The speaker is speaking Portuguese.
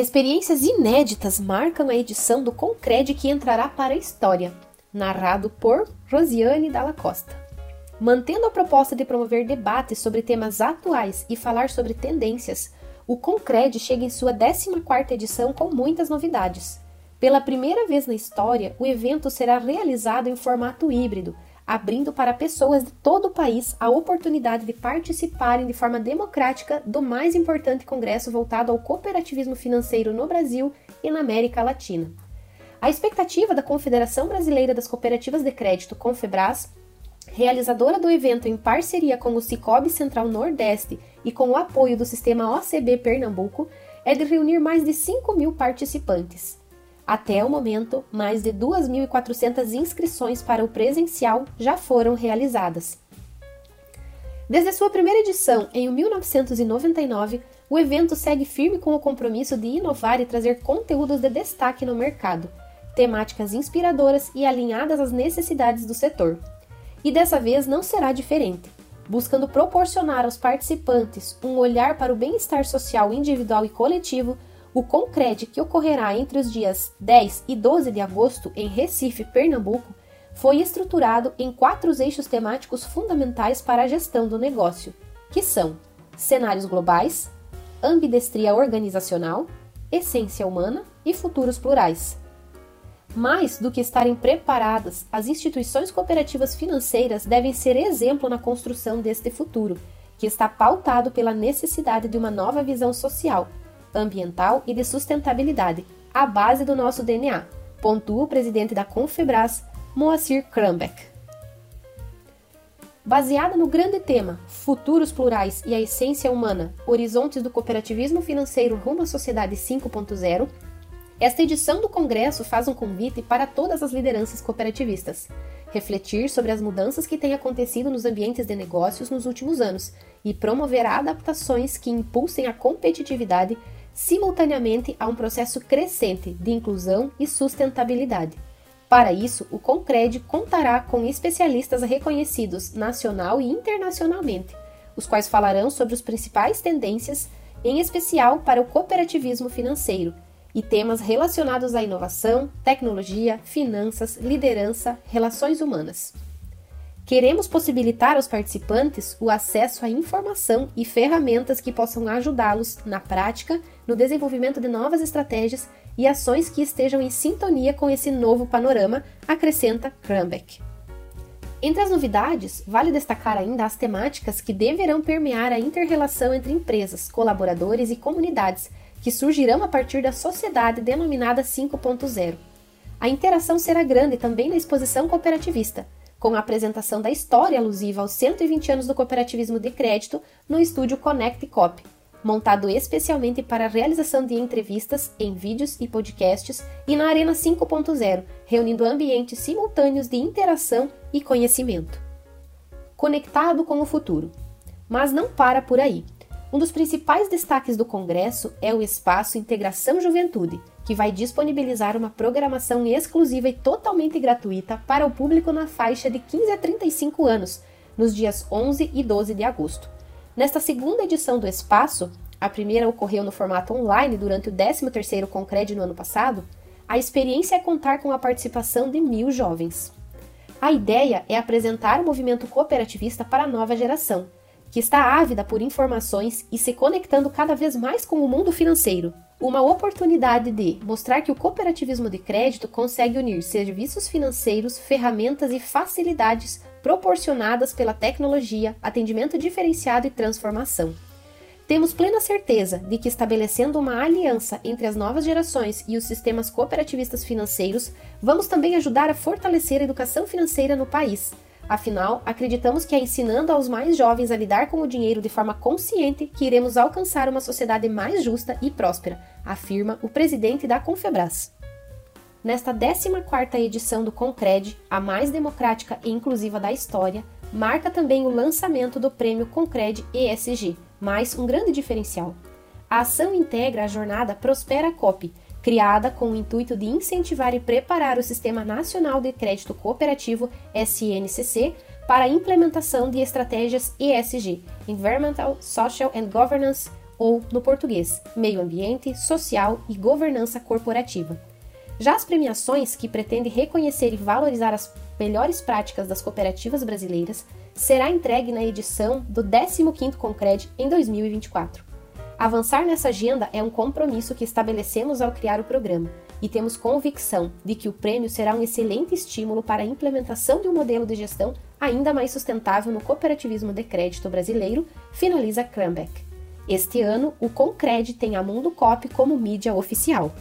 Experiências inéditas marcam a edição do Concred que entrará para a história, narrado por Rosiane Dalla Costa. Mantendo a proposta de promover debates sobre temas atuais e falar sobre tendências, o Concred chega em sua 14ª edição com muitas novidades. Pela primeira vez na história, o evento será realizado em formato híbrido, abrindo para pessoas de todo o país a oportunidade de participarem de forma democrática do mais importante congresso voltado ao cooperativismo financeiro no Brasil e na América Latina. A expectativa da Confederação Brasileira das Cooperativas de Crédito, Confebras, realizadora do evento em parceria com o Cicobi Central Nordeste e com o apoio do sistema OCB Pernambuco, é de reunir mais de 5 mil participantes. Até o momento, mais de 2.400 inscrições para o presencial já foram realizadas. Desde sua primeira edição, em 1999, o evento segue firme com o compromisso de inovar e trazer conteúdos de destaque no mercado, temáticas inspiradoras e alinhadas às necessidades do setor. E dessa vez não será diferente, buscando proporcionar aos participantes um olhar para o bem-estar social individual e coletivo o Concred, que ocorrerá entre os dias 10 e 12 de agosto em Recife, Pernambuco, foi estruturado em quatro eixos temáticos fundamentais para a gestão do negócio, que são cenários globais, ambidestria organizacional, essência humana e futuros plurais. Mais do que estarem preparadas, as instituições cooperativas financeiras devem ser exemplo na construção deste futuro, que está pautado pela necessidade de uma nova visão social, ambiental e de sustentabilidade, a base do nosso DNA, pontua o presidente da Confebras, Moacir Krambeck. Baseada no grande tema Futuros Plurais e a Essência Humana Horizontes do Cooperativismo Financeiro rumo à Sociedade 5.0, esta edição do Congresso faz um convite para todas as lideranças cooperativistas refletir sobre as mudanças que têm acontecido nos ambientes de negócios nos últimos anos e promover adaptações que impulsem a competitividade simultaneamente a um processo crescente de inclusão e sustentabilidade. Para isso, o Concred contará com especialistas reconhecidos nacional e internacionalmente, os quais falarão sobre as principais tendências, em especial para o cooperativismo financeiro, e temas relacionados à inovação, tecnologia, finanças, liderança, relações humanas. Queremos possibilitar aos participantes o acesso à informação e ferramentas que possam ajudá-los na prática, no desenvolvimento de novas estratégias e ações que estejam em sintonia com esse novo panorama, acrescenta Krambeck. Entre as novidades, vale destacar ainda as temáticas que deverão permear a interrelação entre empresas, colaboradores e comunidades, que surgirão a partir da sociedade denominada 5.0. A interação será grande também na exposição cooperativista com a apresentação da história alusiva aos 120 anos do cooperativismo de crédito no estúdio Connect Cop, montado especialmente para a realização de entrevistas em vídeos e podcasts, e na Arena 5.0, reunindo ambientes simultâneos de interação e conhecimento. Conectado com o futuro. Mas não para por aí. Um dos principais destaques do Congresso é o espaço Integração Juventude, que vai disponibilizar uma programação exclusiva e totalmente gratuita para o público na faixa de 15 a 35 anos, nos dias 11 e 12 de agosto. Nesta segunda edição do espaço, a primeira ocorreu no formato online durante o 13º Concred no ano passado, a experiência é contar com a participação de mil jovens. A ideia é apresentar o movimento cooperativista para a nova geração, que está ávida por informações e se conectando cada vez mais com o mundo financeiro. Uma oportunidade de mostrar que o cooperativismo de crédito consegue unir serviços financeiros, ferramentas e facilidades proporcionadas pela tecnologia, atendimento diferenciado e transformação. Temos plena certeza de que estabelecendo uma aliança entre as novas gerações e os sistemas cooperativistas financeiros, vamos também ajudar a fortalecer a educação financeira no país Afinal, acreditamos que é ensinando aos mais jovens a lidar com o dinheiro de forma consciente que iremos alcançar uma sociedade mais justa e próspera, afirma o presidente da Confebras. Nesta 14ª edição do Concred, a mais democrática e inclusiva da história, marca também o lançamento do prêmio Concred ESG, mais um grande diferencial. A ação integra a jornada Prospera Cop, criada com o intuito de incentivar e preparar o Sistema Nacional de Crédito Cooperativo SNCC para a implementação de estratégias ESG, Environmental, Social and Governance, ou, no português, Meio Ambiente, Social e Governança Corporativa. Já as premiações, que pretendem reconhecer e valorizar as melhores práticas das cooperativas brasileiras, será entregue na edição do 15º Concred em 2024. Avançar nessa agenda é um compromisso que estabelecemos ao criar o programa e temos convicção de que o prêmio será um excelente estímulo para a implementação de um modelo de gestão ainda mais sustentável no cooperativismo de crédito brasileiro, finaliza Krambeck. Este ano, o Concred tem a Mundo Cop como mídia oficial.